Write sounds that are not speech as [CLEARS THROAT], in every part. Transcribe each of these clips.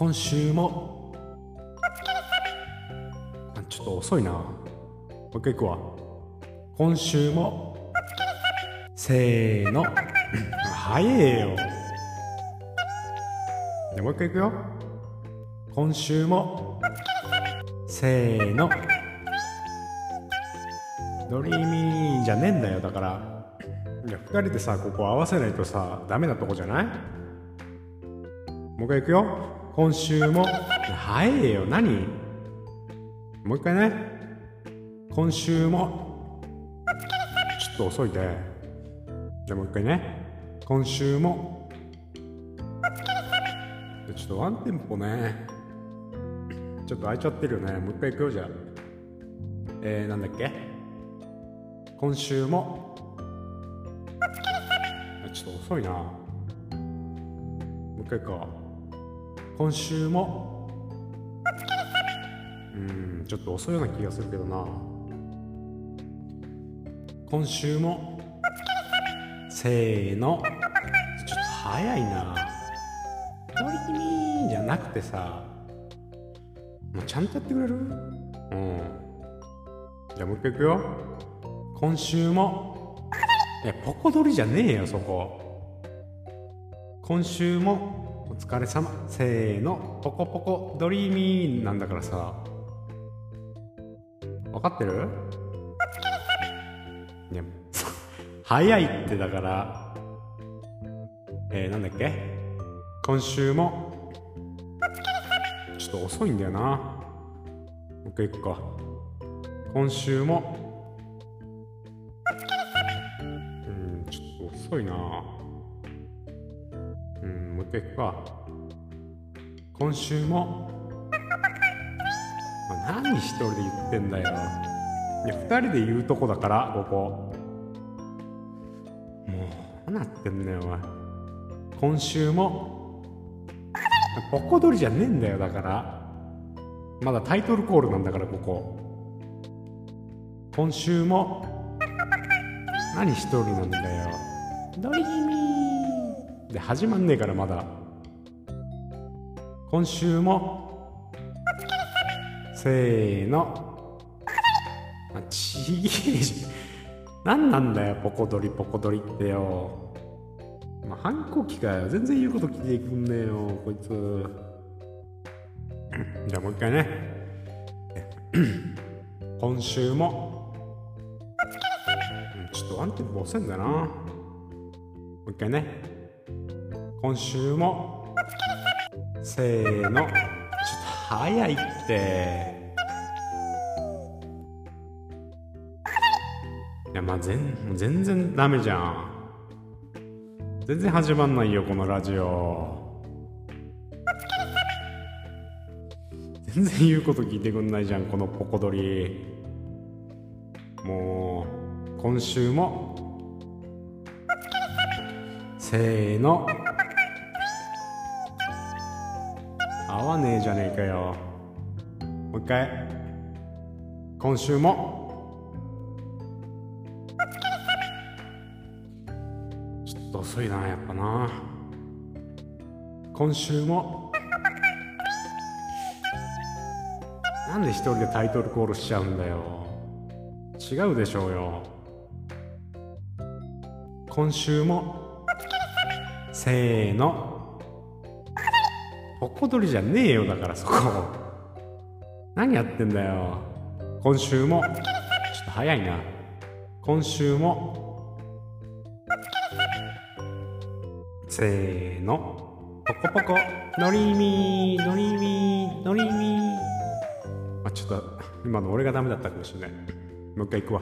今週も。あちょっと遅いな。もう一回いくわ。今週も。せーの。早えよ。でもう一回いくよ。今週も。せーの。ドリーミーじゃねえんだよだから。いや2人でさここ合わせないとさダメなとこじゃない？もう一回いくよ今週も。早えよ。何？もう一回ね。今週も。ちょっと遅いで。じゃあもう一回ね。今週も。ちょっとワンテンポね。ちょっと空いちゃってるよね。もう一回いくよじゃあ。えー、なんだっけ？今週も。ちょっと遅いな。もう一回か今週も。うんちょっと遅いような気がするけどな。今週も。せーの。ちょっと早いな。ドリーミーじゃなくてさ。もうちゃんとやってくれる？うん。じゃあもう一回いくよ。今週も。えポコドリじゃねえよそこ。今週も。お疲れ様。せーの。ポコポコ。ドリーミーなんだからさ。分かってる？いや。[LAUGHS] 早いってだから。えー、なんだっけ？今週も。ちょっと遅いんだよな。もう一回行くか。今週も。うんちょっと遅いな。うんもう一回行くか今週も何一人で言ってんだよ。いや二人で言うとこだからここ。もう何なってんだよお前。今週もポコドリじゃねえんだよだから。まだタイトルコールなんだからここ。今週も何一人なんだよ。ドリーミー。で始まんねえからまだ。今週も。せーの。あちげえじ。ゃん何なんだよポコドリポコドリってよ。まあ、反抗期かよ。全然言うこと聞いてくんねえよこいつ。じゃあもう一回ね。今週も。うんちょっとワンテンポ遅いんだな。もう一回ね。今週も。せーの。ちょっと早いって。いやまあ全全然ダメじゃん。全然始まんないよこのラジオ。全然言うこと聞いてくんないじゃんこのポコドリ。もう今週も。せーの。わねえじゃねえかよ。もう一回。今週も。ちょっと遅いなやっぱな。今週も。なんで一人でタイトルコールしちゃうんだよ。違うでしょうよ。今週も。せーの。ポコドリじゃねえよだからそこ。何やってんだよ。今週も。ちょっと早いな。今週も。せーの。ポコポコ。ドリーミー。ドリーミー。ドリミー。あちょっと今の俺がダメだったかもしれない。もう一回いくわ。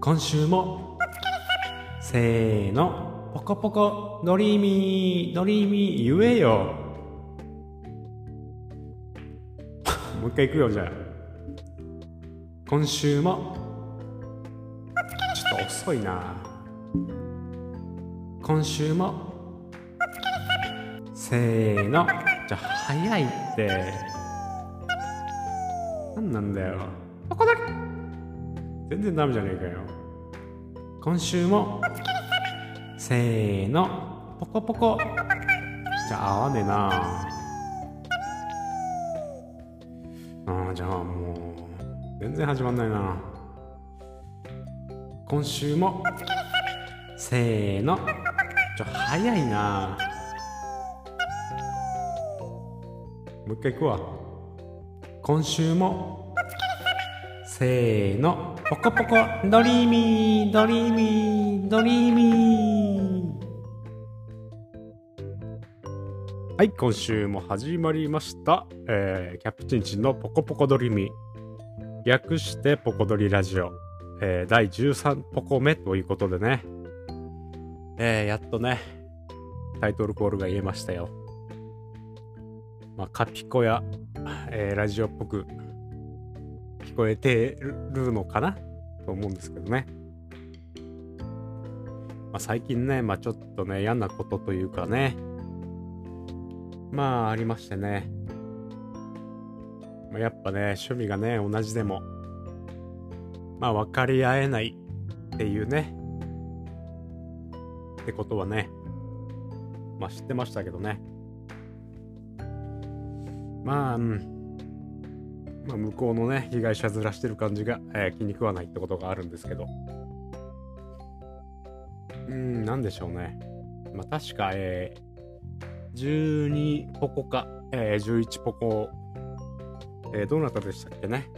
今週も。せーの。ポコポコ。ドリーミー。ドリミー。言えよ。一回いくよじゃあ。今週も。ちょっと遅いな。今週も。せーの。じゃあ早いって。何なんだよ。ここだ全然ダメじゃねえかよ。今週も。せーの。ポコポコ。じゃあ合わねえな。ああじゃあもう全然始まんないな。今週もせーの。ちょ早いな。もう一回行くわ。今週もせーの。ポコポコドリーミードリーミードリーミー。はい今週も始まりました、えー、キャプチンチンのポコポコドリミ。略してポコドリラジオ、えー、第13ポコ目ということでね。えー、やっとねタイトルコールが言えましたよ。まあカピコや、えー、ラジオっぽく聞こえてるのかな？と思うんですけどね。まあ、最近ね、まあちょっとね、嫌なことというかね、まあありましてね。やっぱね、趣味がね、同じでも、まあ分かり合えないっていうね、ってことはね、まあ知ってましたけどね。まあ、うん。まあ、向こうのね、被害者面してる感じが、えー気に食わないってことがあるんですけど。うーん、なんでしょうね。まあ、確か、えー、12ポコか、えー、11ポコ、えーどなたでしたっけね。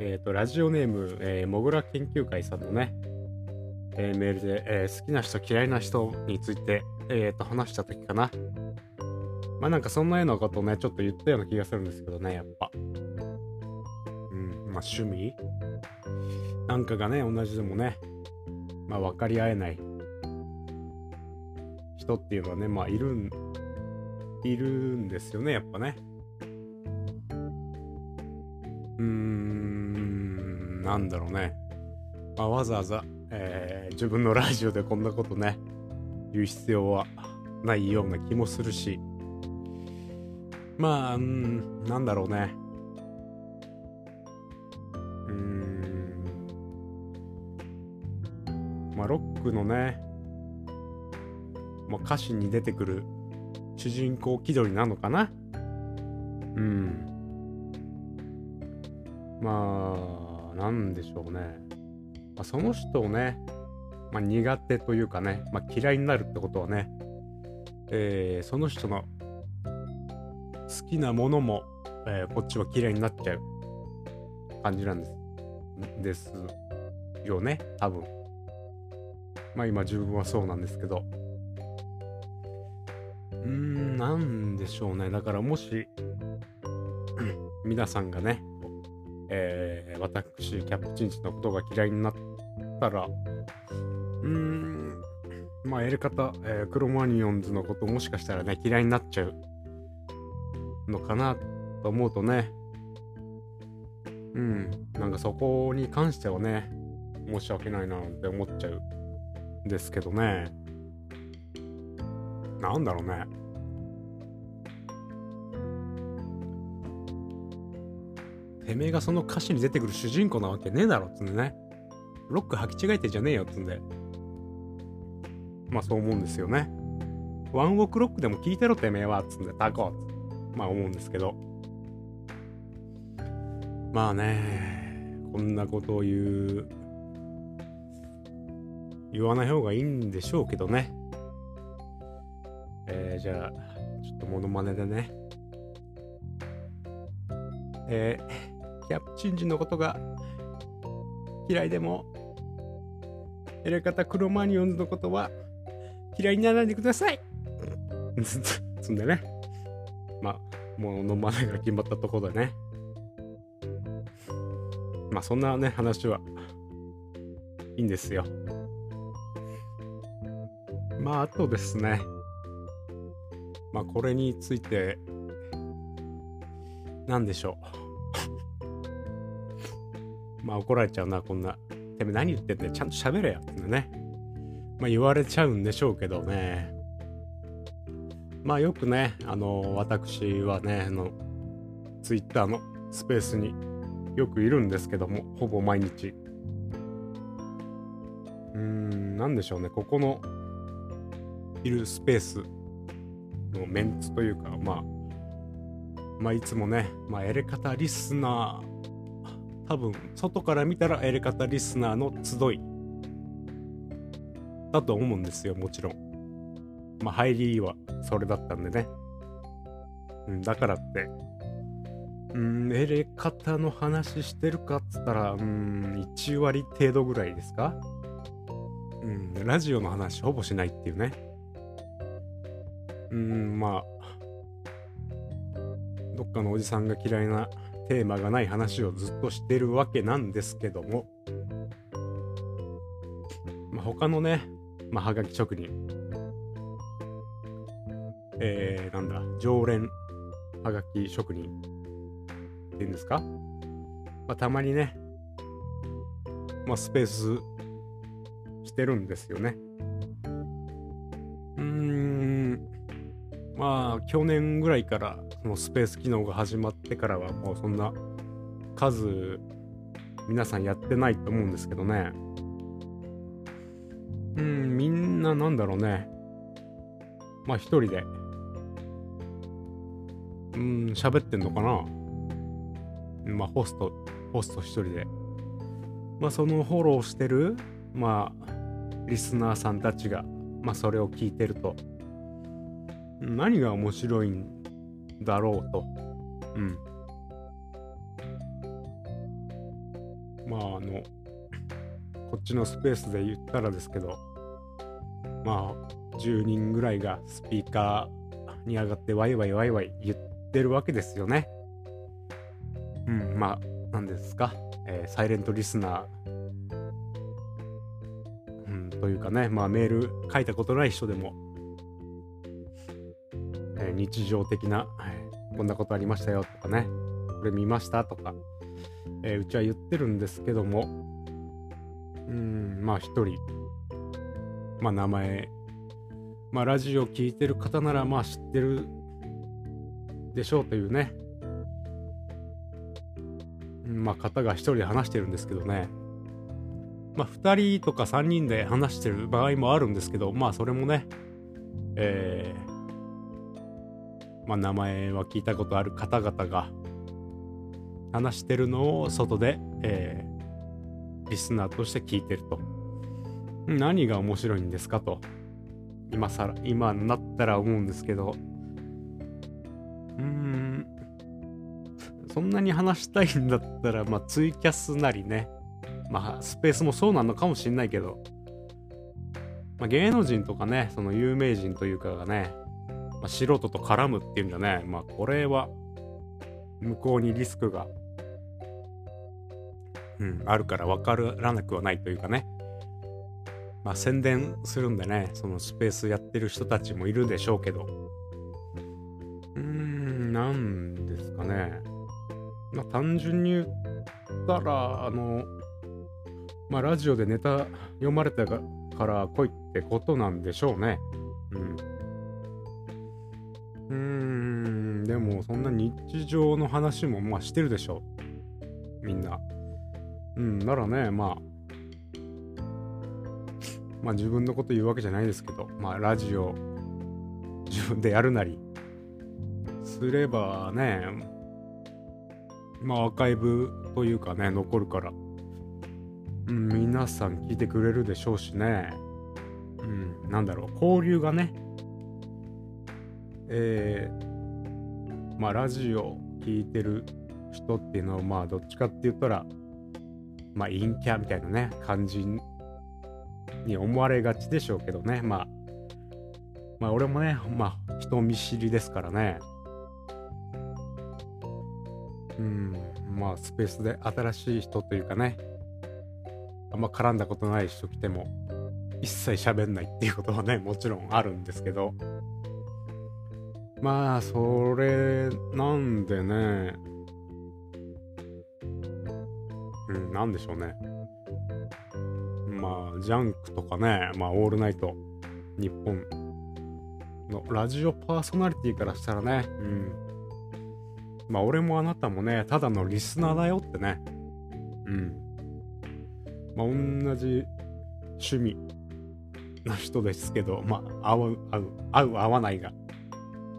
えっ、と、ラジオネーム、えー、もぐら研究会さんのね、えーメールで、えー好きな人、嫌いな人について、えーと、話した時かな。まあなんかそんなようなことをね、ちょっと言ったような気がするんですけどね、やっぱ。うん、まあ趣味？なんかがね、同じでもね、まあ分かり合えない人っていうのはね、まあいるん、いるんですよね、やっぱね。うーん、なんだろうね。まあわざわざ、えー自分のラジオでこんなことね、言う必要はないような気もするし、まあ、うん、なんだろうね。うーん。まあ、ロックのね、まあ、歌詞に出てくる主人公気取りなのかな？うん。まあ、なんでしょうね。まあ、その人をね、まあ、苦手というかね、まあ、嫌いになるってことはね、えーその人の好きなものも、えーこっちは嫌いになっちゃう感じなんです。ですよね、多分。まあ今自分はそうなんですけど。なんでしょうね。だからもし、皆さんがね、えー私、キャプチンチのことが嫌いになったら、うーん、まあやり方、えークロマニオンズのこともしかしたらね、嫌いになっちゃうのかなと思うとね、うん、なんかそこに関してはね、申し訳ないなって思っちゃうんですけどね。なんだろうね。てめえがその歌詞に出てくる主人公なわけねえだろっつんでね。ロック履き違えてんじゃねえよっつんで。まあそう思うんですよね。ワンオクロックでも聞いてろてめえはっつんで、タコっつってまあ思うんですけど。まあね、こんなことを言う、言わない方がいいんでしょうけどね。えー、じゃあ、ちょっとモノマネでね。えー、キャプチンジのことが嫌いでも、やり方クロマニオンズのことは嫌いにならないでください [LAUGHS] つんでね。まあ、ものまねが決まったところでね。まあ、そんなね、話はいいんですよ。まあ、あとですね。まあ、これについて、なんでしょう。まあ、怒られちゃうな、こんな。てめえ何言ってんだよ、ちゃんと喋れよってね。まあ、言われちゃうんでしょうけどね。まあよくね、あの、私はね、あの、ツイッターのスペースによくいるんですけども、ほぼ毎日。うーん、なんでしょうね、ここのいるスペースのメンツというか、まあ、まあいつもね、まあエレカタリスナー、多分外から見たらエレカタリスナーの集いだと思うんですよ、もちろん。まあ入りはそれだったんでね。うん、だからって、うん、エレカタの話してるかっつったら、うん、1割程度ぐらいですか？うん、ラジオの話ほぼしないっていうね。うん、まあ、どっかのおじさんが嫌いなテーマがない話をずっとしてるわけなんですけども、まあ、他のね、まあ、はがき職人、えー、なんだ、常連はがき職人。っていうんですか、まあ、たまにね、まあ、スペースしてるんですよね。うーん、まあ、去年ぐらいからそのスペース機能が始まってからはもうそんな数皆さんやってないと思うんですけどね。うん、みんななんだろうね。まあ一人で、うん、喋ってんのかな。まあホスト、ホスト一人で。まあそのフォローしてる、まあ、リスナーさんたちが、まあそれを聞いてると、何が面白いんだろうと。うん。まああの、こっちのスペースで言ったらですけど、まあ10人ぐらいがスピーカーに上がってワイワイワイワイ言ってるわけですよね。うん、まあ、何ですか、えー、サイレントリスナー、うん、というかね、まあメール書いたことない人でも、え、日常的な、こんなことありましたよとかね、これ見ましたとか、え、うちは言ってるんですけども、うん、まあ一人、まあ名前、まあラジオ聴いてる方ならまあ知ってるでしょうというね、まあ方が一人で話してるんですけどね、まあ2人とか3人で話してる場合もあるんですけど、まあそれもね、えー、まあ、名前は聞いたことある方々が話してるのを外で、えー、リスナーとして聞いてると。何が面白いんですかと。今さら、今なったら思うんですけど。うーん。そんなに話したいんだったら、まあ、ツイキャスなりね。まあ、スペースもそうなのかもしんないけど。まあ、芸能人とかね、その有名人というかがね、まあ、素人と絡むっていうんじゃね、まあ、これは、向こうにリスクが、うん、あるから分からなくはないというかね。まあ、宣伝するんでね、そのスペースやってる人たちもいるでしょうけど。うーん、なんですかね。まあ、単純に言ったら、あの、まあ、ラジオでネタ読まれたから来いってことなんでしょうね。うん。うん、でもそんな日常の話もまあしてるでしょ。みんな。うん、ならね、まあ、まあ自分のこと言うわけじゃないですけど、まあラジオ自分でやるなりすればね、まあアーカイブというかね、残るから、皆さん聞いてくれるでしょうしね、うん、なんだろう、交流がね、えー、まあラジオ聞いてる人っていうのはまあどっちかって言ったらまあ陰キャみたいなね感じに思われがちでしょうけどね。まあまあ俺もねまあ人見知りですからね。うんまあスペースで新しい人というかねあんま絡んだことない人来ても一切喋んないっていうことはねもちろんあるんですけど。まあ、それなんでね、うん、なんでしょうね。まあ、ジャンクとかね、まあ、オールナイト、日本のラジオパーソナリティからしたらね、うん。まあ、俺もあなたもね、ただのリスナーだよってね。うん。まあ、同じ趣味の人ですけど、まあ、合う、合う、合う、合わないが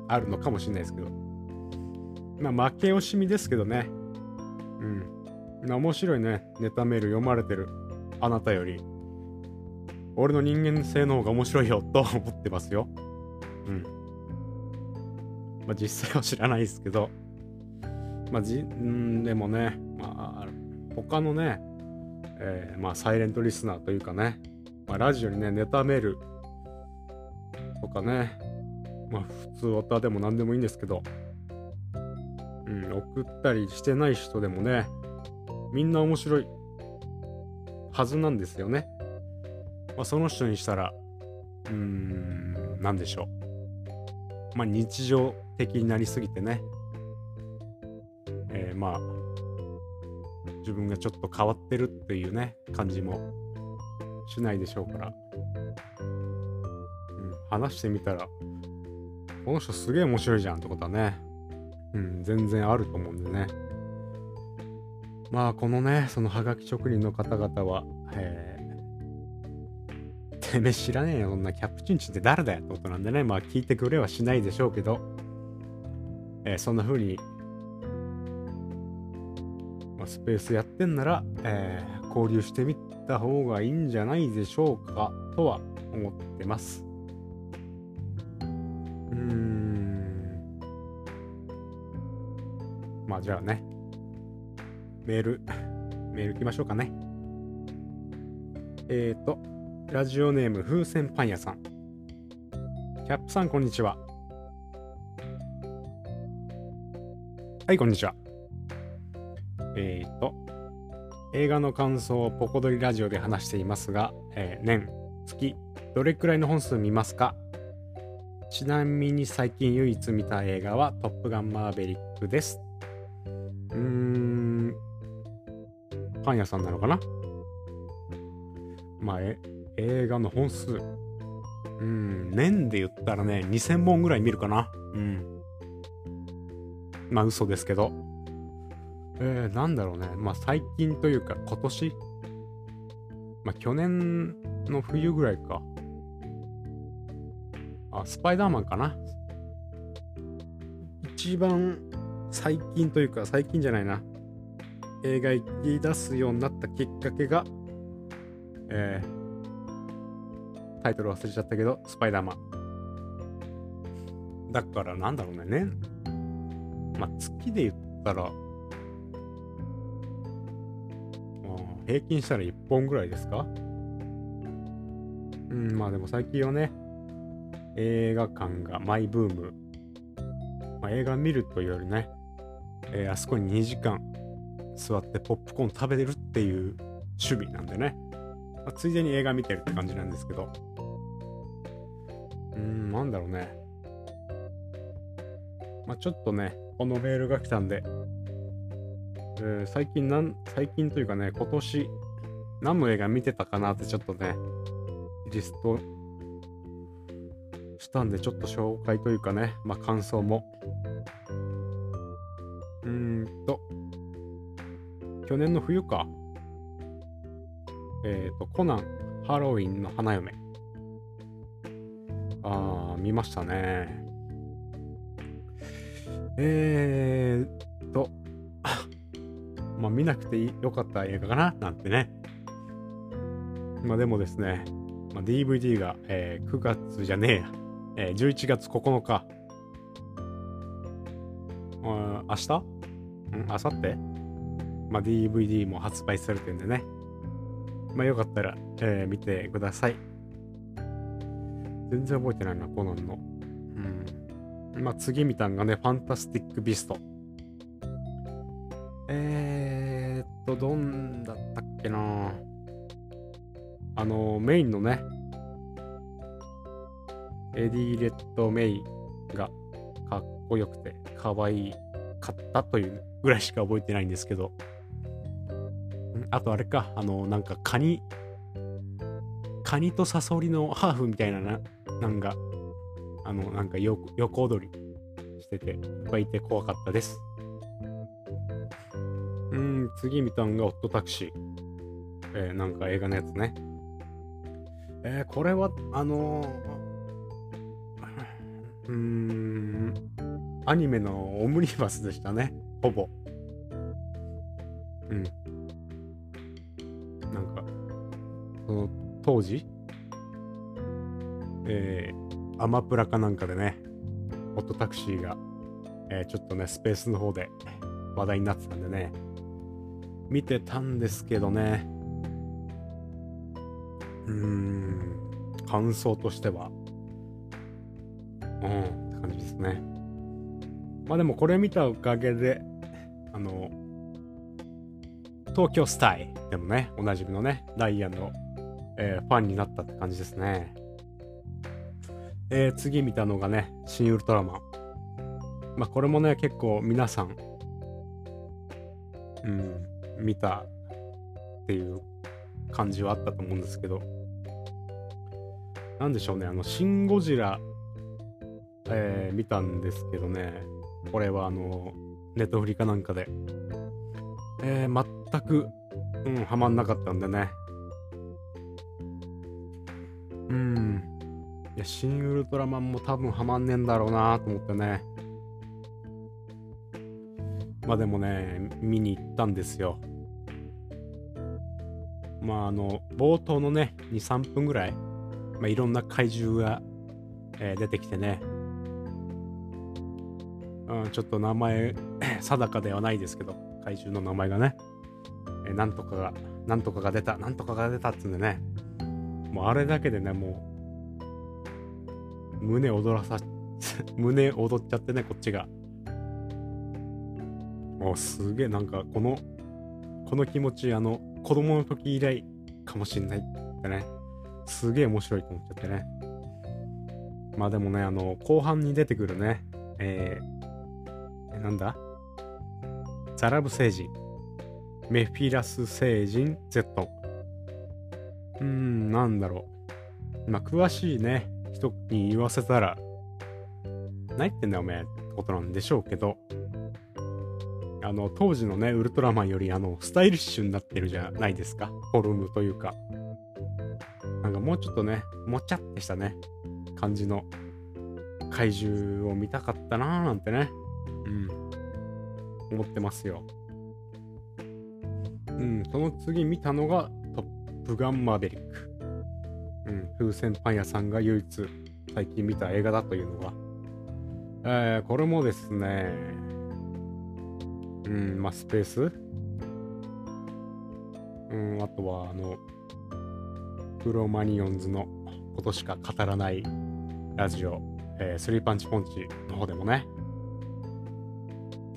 あるのかもしれないですけど。まあ負け惜しみですけどね。うん。面白いね、ネタメール読まれてるあなたより、俺の人間性の方が面白いよと思ってますよ。うん。まあ実際は知らないですけど、まあじ、んでもね、まあ、他のね、えー、まあサイレントリスナーというかね、まあ、ラジオにね、ネタメールとかね、まあ普通オタでも何でもいいんですけど、うん、送ったりしてない人でもね、みんな面白いはずなんですよね。まあ、その人にしたら、うーん、なんでしょう。まあ、日常的になりすぎてね、えー、まあ、自分がちょっと変わってるっていうね、感じもしないでしょうから、話してみたら、この人すげえ面白いじゃんってことはね、うん、全然あると思うんでね。まあ、このね、そのハガキ職人の方々は、えー、てめえ知らねえよ、そんなキャプチンチンって誰だよってことなんでね、まあ聞いてくれはしないでしょうけど、えー、そんな風に、まあ、スペースやってんなら、えー、交流してみた方がいいんじゃないでしょうか、とは思ってます。うん。まあじゃあね、メール、[LAUGHS] メール行きましょうかね。えっ、ー、と、ラジオネーム風船パン屋さん。キャップさん、こんにちは。はい、こんにちは。えっ、ー、と、映画の感想をポコドリラジオで話していますが、えー、年、月、どれくらいの本数見ますか？ちなみに最近唯一見た映画はトップガンマーベリックです。うーん、パン屋さんなのかな？まあ、え、映画の本数。うん、年で言ったらね、2000本ぐらい見るかな。うん。まあ、嘘ですけど。えー、なんだろうね。まあ、最近というか、今年まあ、去年の冬ぐらいか。スパイダーマンかな？一番最近というか、最近じゃないな。映画行き出すようになったきっかけが、えー、タイトル忘れちゃったけど、スパイダーマン。だからなんだろうね、ね。まあ、月で言ったら、平均したら1本ぐらいですか？うん、まあでも最近はね、映画館がマイブーム。まあ、映画見るというよりね、えー、あそこに2時間座ってポップコーン食べてるっていう趣味なんでね、まあ、ついでに映画見てるって感じなんですけど。うーんなんだろうね。まあちょっとねこのメールが来たんで、えー、最近なん最近というかね今年何の映画見てたかなってちょっとねリストたんでちょっと紹介というかねまあ感想もうーんと去年の冬か。えっ、ー、と、コナン、ハロウィンの花嫁。あー、見ましたね。えーと、[LAUGHS] まあ見なくてよかった映画かななんてね。まあでもですね、まあ、DVD が、えー、9月じゃねえや、えー、11月9日。明日？うん明後日？まあ、DVD も発売されてるんでね。まあ、よかったら、えー、見てください。全然覚えてないな、コナンの。うん。まあ、次見たんがね、ファンタスティック・ビスト。えーっと、どんだったっけなあの、メインのね、エディ・レッドメインがかっこよくて可愛かったというぐらいしか覚えてないんですけど、あとあれか、あの、なんかカニ、カニとサソリのハーフみたいなな、なんか、あの、なんか横踊りしてて、いっぱいいて怖かったです。うん、次見たんがオットタクシー。えー、なんか映画のやつね。えー、これは、あのー、うん、アニメのオムニバスでしたね。ほぼ。うん。なんか、その当時、えー、アマプラかなんかでね、オットタクシーが、えー、ちょっとね、スペースの方で話題になってたんでね、見てたんですけどね、うーん、感想としては、うん、って感じですね。まあでもこれ見たおかげで、あの、東京スタイでもね、おなじみのね、ダイアンの、えー、ファンになったって感じですね。えー、次見たのがね、シン・ウルトラマン。まあこれもね、結構皆さん、うん、見たっていう感じはあったと思うんですけど、なんでしょうね、あの、シン・ゴジラ、えー、見たんですけどね、これはあの、ネットフリかなんかで、えー、全く、うん、ハマんなかったんでね。うん。いや、シン・ウルトラマンも多分ハマんねえんだろうなと思ってね。まあでもね、見に行ったんですよ。まああの、冒頭のね、2、3分ぐらい、まあ、いろんな怪獣が、えー、出てきてね、うん、ちょっと名前 [CLEARS THROAT] 定かではないですけど、怪獣の名前がね、えー、なんとかが、なんとかが出た、なんとかが出たっつうんでね、もうあれだけでね、もう、胸躍らさ、[LAUGHS] 胸踊っちゃってね、こっちが。もうすげえ、なんか、この、この気持ち、あの、子供の時以来かもしんないってね、すげえ面白いと思っちゃってね。まあでもね、あの、後半に出てくるね、えー、なんだ？ザラブ星人。メフィラス星人 Z。うーん、なんだろう。まあ、詳しいね、人に言わせたら、何言ってんだよ、おめえってことなんでしょうけど、あの、当時のね、ウルトラマンより、あの、スタイリッシュになってるじゃないですか。フォルムというか。なんかもうちょっとね、もちゃってしたね、感じの怪獣を見たかったなーなんてね、思ってますよ。うん、その次見たのがトップガンマーベリック。うん、風船パン屋さんが唯一最近見た映画だというのが。えー、これもですね、うん、まあ、スペース？うん、あとは、あの、プロマニオンズのことしか語らないラジオ、えー、スリーパンチポンチの方でもね、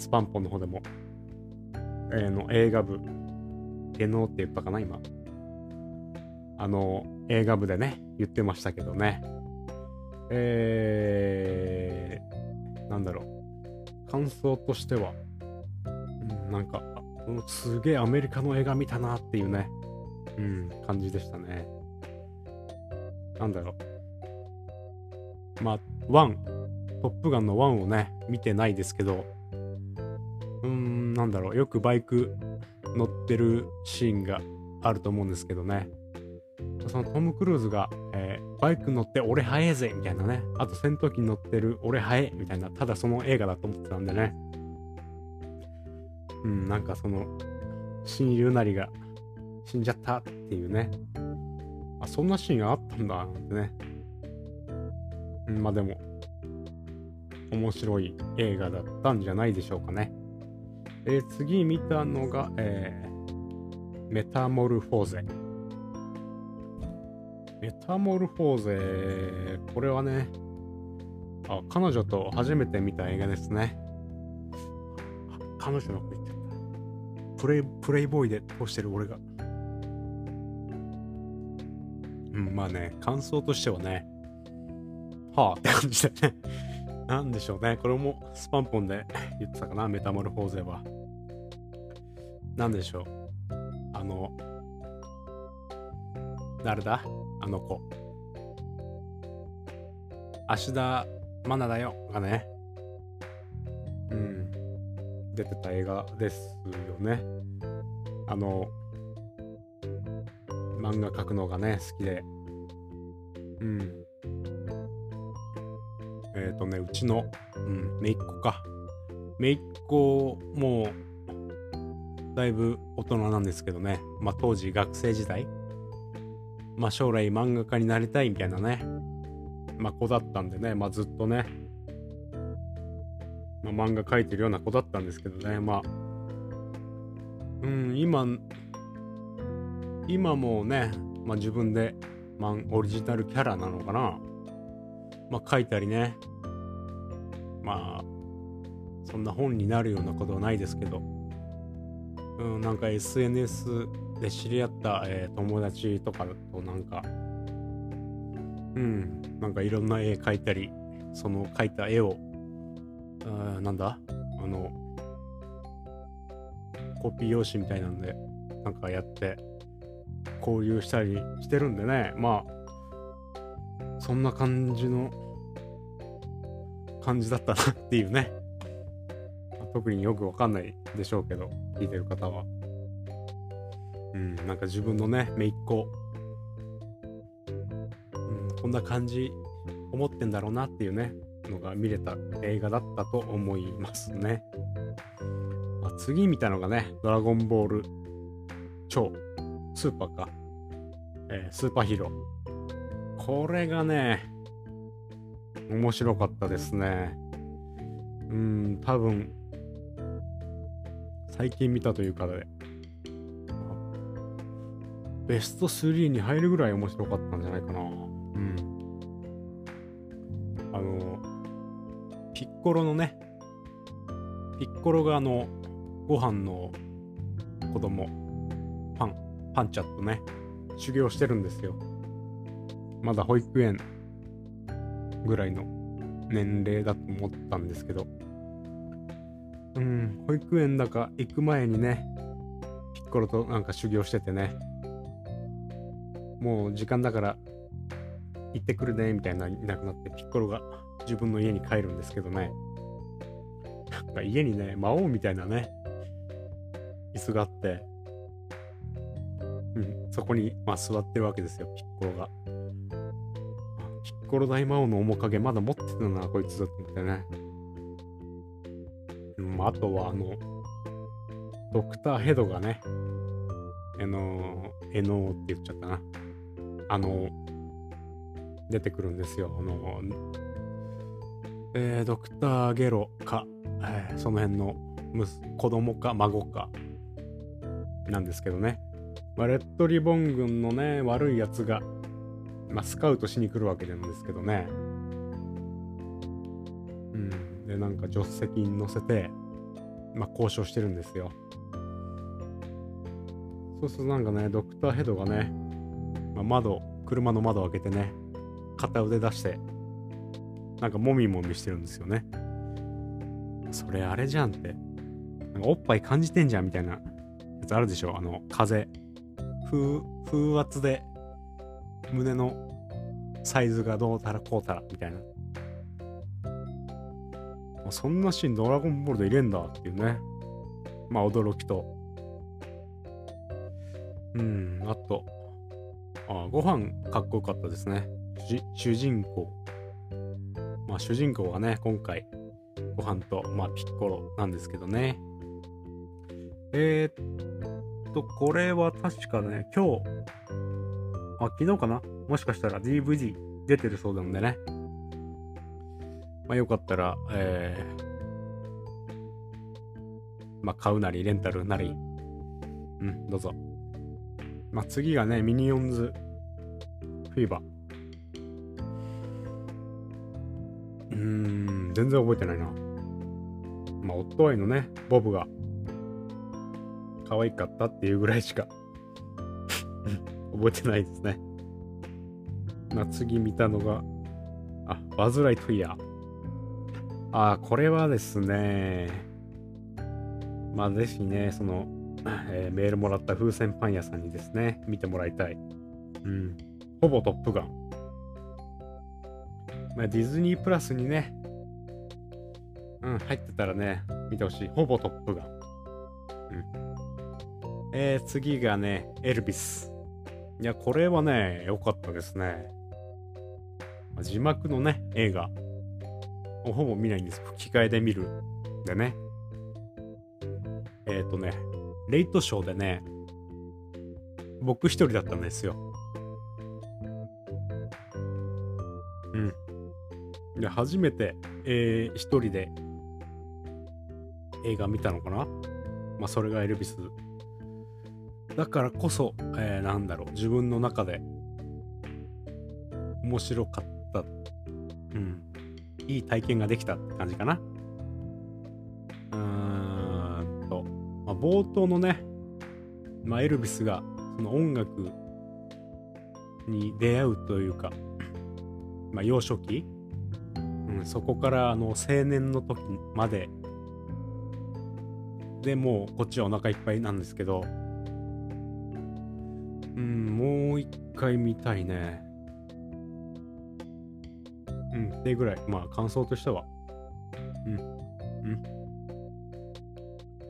スパンポンの方でも、えー、の映画部、芸能って言ったかな、今。あの、映画部でね、言ってましたけどね。えー、なんだろう。感想としては、うん、なんか、すげえアメリカの映画見たなっていうね、うん、感じでしたね。なんだろう。まあ、1、トップガンの1をね、見てないですけど、なんだろう、よくバイク乗ってるシーンがあると思うんですけどね。そのトム・クルーズが、えー、バイク乗って俺速えぜみたいなね。あと戦闘機に乗ってる俺速えみたいな、ただその映画だと思ってたんでね。うん、なんかその、親友なりが死んじゃったっていうね。あ、そんなシーンあったんだ、なんてね。うん、まあでも、面白い映画だったんじゃないでしょうかね。えー、次見たのが、えー、メタモルフォーゼ。メタモルフォーゼ、これはね、あ、彼女と初めて見た映画ですね。彼女の子言ってた。プレイ、プレイボーイで通してる俺が。うん、まあね、感想としてはね、はあって感じでね。なんでしょうね。これもスパンポンで言ってたかな、メタモルフォーゼは。なんでしょう。あの、誰だ？あの子。芦田愛菜だよがね。うん。出てた映画ですよね。あの、漫画描くのがね、好きで。うん。えっ、ー、とね、うちの、うん、めいっ子か。めいっ子、もう、だいぶ大人なんですけどね。まあ当時学生時代、まあ将来漫画家になりたいみたいなね、まあ子だったんでね、まあずっとね、まあ、漫画描いてるような子だったんですけどね、まあ、うん、今、今もね、まあ自分で、まあ、オリジナルキャラなのかな。まあ書いたりね。まあ、そんな本になるようなことはないですけど、うん、なんか SNS で知り合った、えー、友達とかとなんか、うん、なんかいろんな絵描いたり、その描いた絵を、あなんだ？あの、コピー用紙みたいなんで、なんかやって、交流したりしてるんでね、まあ、そんな感じの、感じだったなっていうね。特によくわかんないでしょうけど、聞いてる方は。うん、なんか自分のね、めいっ子、うん、こんな感じ、思ってんだろうなっていうね、のが見れた映画だったと思いますね。あ、次見たのがね、ドラゴンボール超スーパーか。えー、スーパーヒーロー。これがね、面白かったですね。うん、多分、最近見たというかで、ベスト3に入るぐらい面白かったんじゃないかな。うん。あの、ピッコロのね、ピッコロがあの、ご飯の子供、パン、パンチャットね、修行してるんですよ。まだ保育園ぐらいの年齢だと思ったんですけど、うん、保育園だか行く前にね、ピッコロとなんか修行しててね、もう時間だから行ってくるね、みたいないなくなって、ピッコロが自分の家に帰るんですけどね、なんか家にね、魔王みたいなね、椅子があって、うん、そこに、まあ、座ってるわけですよ、ピッコロが。ピッコロ大魔王の面影まだ持ってたな、こいつだと思ってね。うん、あとは、あの、ドクターヘドがね、あの、えのって言っちゃったな。あの、出てくるんですよ。あの、えー、ドクターゲロか、えー、その辺の子供か孫かなんですけどね。まあ、レッドリボン軍のね、悪いやつが、まあ、スカウトしに来るわけなんですけどね。うん。で、なんか助手席に乗せて、まあ、交渉してるんですよ。そうするとなんかね、ドクターヘッドがね、まあ、窓、車の窓を開けてね、片腕出して、なんかもみもみしてるんですよね。それあれじゃんって。なんかおっぱい感じてんじゃんみたいなやつあるでしょあの、風。風、風圧で胸のサイズがどうたらこうたらみたいな。そんなシーンドラゴンボールで入れんだっていうね。まあ驚きと。うん、あと、あご飯かっこよかったですね。主人公。まあ主人公がね、今回、ご飯と、まあピッコロなんですけどね。えー、と、これは確かね、今日、あ、昨日かな？もしかしたら DVD 出てるそうなんでね。まあよかったら、えー、まあ買うなり、レンタルなり、うん、どうぞ。まあ次がね、ミニオンズフィーバー。うーん、全然覚えてないな。まあ、夫愛のね、ボブが可愛かったっていうぐらいしか覚えてないですね。まあ、次見たのが、あ、バズ・ライトイヤー。あ、これはですね、まあ、ぜひね、その、えー、メールもらった風船パン屋さんにですね、見てもらいたい。うん。ほぼトップガン。まあ、ディズニープラスにね、うん、入ってたらね、見てほしい。ほぼトップガン。うん。えー、次がね、エルビス。いや、これはね、良かったですね。字幕のね、映画。ほぼ見ないんです。吹き替えで見る。でね。えっ、ー、とね、レイトショーでね、僕一人だったんですよ。うん。で、初めて、えー、一人で映画見たのかなまあ、それがエルビス。だからこそ、えー、なんだろう、自分の中で面白かった。うん。いい体験ができたって感じかな。うーんと、まあ、冒頭のね、まあ、エルビスがその音楽に出会うというか、[CLEARS THROAT] まあ、幼少期、うん、そこからあの青年の時まででもうこっちはお腹いっぱいなんですけどうんもう一回見たいね。うんってぐらい。まあ感想としては。うんうん。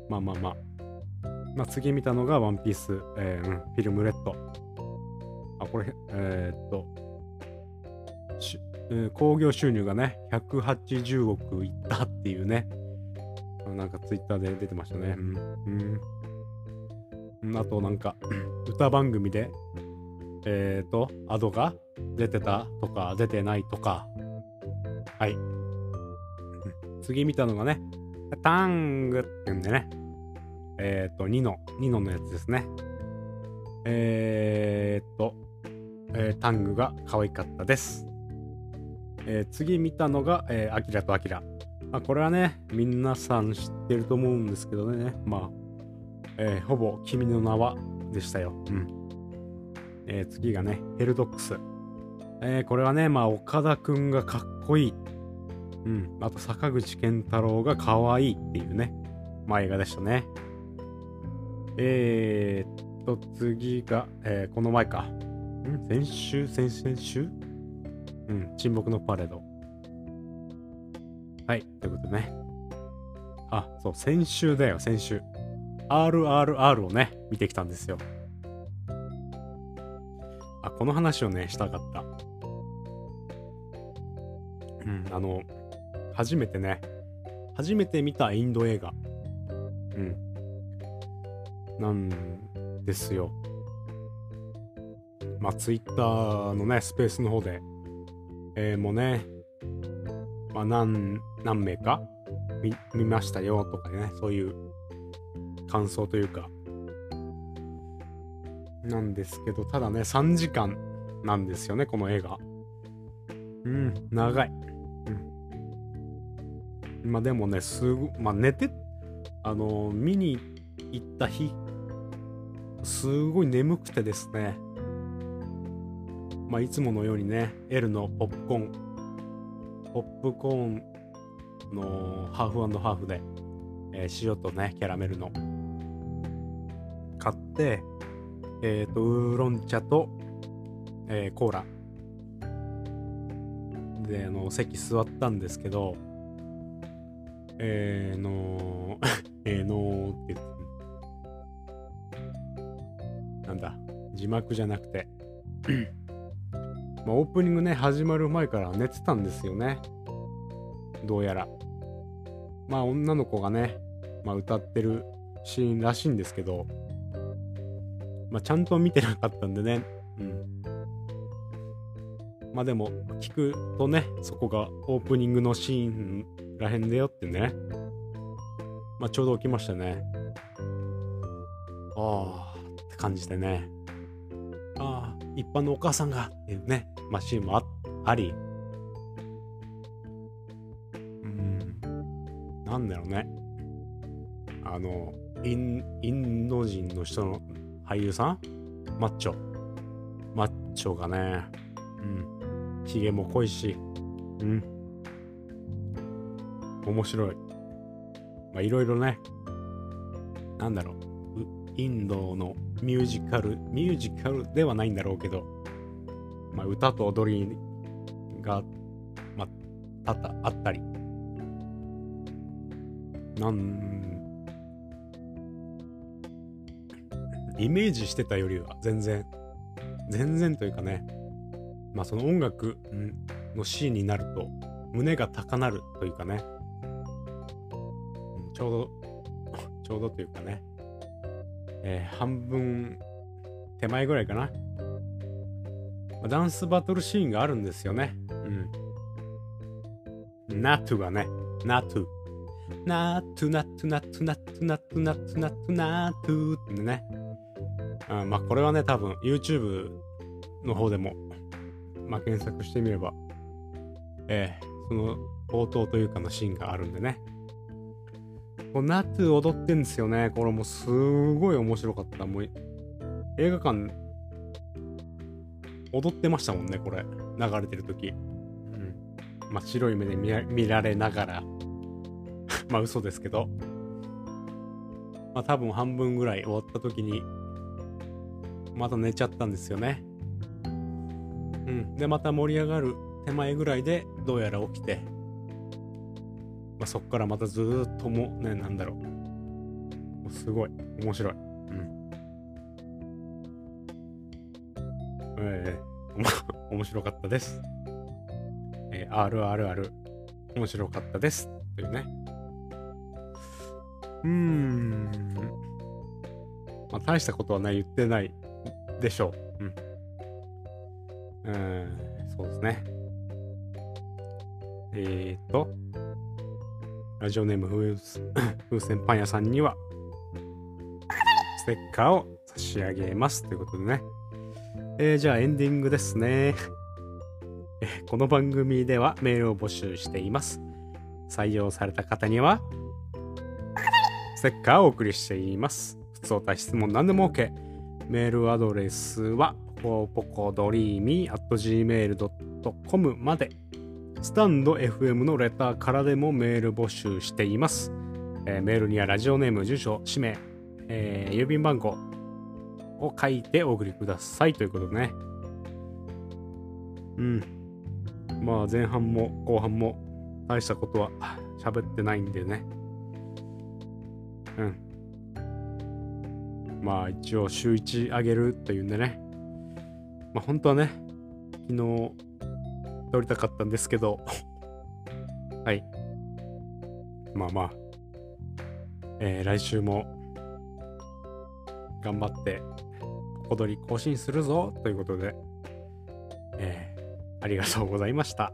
まあまあまあ。まあ次見たのがワンピース、えー、うん、フィルムレッド。あこれえー、っと興行収入がね180億いったっていうね。なんかツイッターで出てましたね。うん。うん、あとなんか、歌番組で、えっ、ー、と、アドが出てたとか、出てないとか。はい。次見たのがね、タングって言うんでね。えっ、ー、と、ニノ、ニノのやつですね。えっ、ー、と、えー、タングが可愛かったです。えー、次見たのが、えー、アキラとアキラ。まあ、これはね、皆さん知ってると思うんですけどね、まあ、えー、ほぼ君の名はでしたよ。うん。えー、次がね、ヘルドックス。えー、これはね、まあ、岡田くんがかっこいい。うん。あと、坂口健太郎がかわいいっていうね、まあ、映画でしたね。えー、っと、次が、えー、この前か。ん？先週？先々週？うん、沈黙のパレード。はい、ということでね。あ、そう、先週だよ、先週。RRR をね、見てきたんですよ。あ、この話をね、したかった。うん、あの、初めてね、初めて見たインド映画。うん。なんですよ。まあ、ツイッターのね、スペースの方で、えー、もうね、まあ、何、何名か見見ましたよとかね、そういう感想というか、なんですけど、ただね、3時間なんですよね、この映画。うん、長い。うん。まあでもね、すぐ、まあ寝て、あのー、見に行った日、すごい眠くてですね、まあいつものようにね、L のポップコーン、ポップコーンのハーフハーフで、えー、塩とね、キャラメルの、えっ、ー、と、ウーロン茶と、えー、コーラ。で、あの、席座ったんですけど、えーの [LAUGHS] えーのーってって、なんだ、字幕じゃなくてまあ、オープニングね、始まる前から寝てたんですよね。どうやら。まあ女の子がね、まあ、歌ってるシーンらしいんですけど、まあ、ちゃんと見てなかったんでね、うん。まあでも、聞くとね、そこがオープニングのシーンらへんでよってね、まあちょうど起きましたね。ああ、って感じでね。ああ、一般のお母さんが、っていうね、まあシーンもああり、なんだろうね。あの、イン、インド人の人の俳優さん？マッチョ。マッチョがね、うん。ヒゲも濃いし、うん。面白い。まあ、いろいろね、なんだろう。インドのミュージカル、ミュージカルではないんだろうけど、まあ、歌と踊りが、まあ、多々あったり、なんイメージしてたよりは全然全然というかねまあその音楽のシーンになると胸が高鳴るというかね、ちょうど、[LAUGHS] ちょうどというかね、え半分手前ぐらいかな。まダンスバトルシーンがあるんですよね。うん。ナトゥがね、ナトゥ。ナトゥナトゥナトゥナトゥナトゥナトゥナトゥナトゥってね。あまあこれはね、多分 YouTube の方でも、まあ検索してみれば、えーその冒頭というかのシーンがあるんでね。こうナトゥ踊ってんですよね。これもうすごい面白かった。もう映画館踊ってましたもんね、これ。流れてる時うん。まあ白い目で見ら見られながら。[LAUGHS] まあ嘘ですけど。まあ多分半分ぐらい終わった時に、また寝ちゃったんですよね。うん。で、また盛り上がる手前ぐらいでどうやら起きて、まあ、そっからまたずーっともね、なんだろう。すごい。面白い。うん。ええおも面白かったです。えー、RRR 面白かったです。というね。うーん。まあ、大したことはね、言ってないでしょう。うん。うん、そうですね。えーと、ラジオネーム [LAUGHS] 風船パン屋さんには、ステッカーを差し上げます。ということでね。えーじゃあエンディングですね。[LAUGHS] この番組ではメールを募集しています。採用された方には、ステッカーをお送りしています。普通おた質問何でも OK。メールアドレスは、ポコポコドリーミー at gmail.com まで。スタンド FM のレターからでもメール募集しています。えーメールにはラジオネーム、住所、氏名、えー郵便番号を書いてお送りくださいということでね。うん。まあ前半も後半も大したことは喋ってないんでね。うん。まあ一応週1上げるというんでね。まあ本当はね、昨日撮りたかったんですけど、[LAUGHS] はい。まあまあ、えー来週も頑張って、踊り更新するぞということで、えーありがとうございました。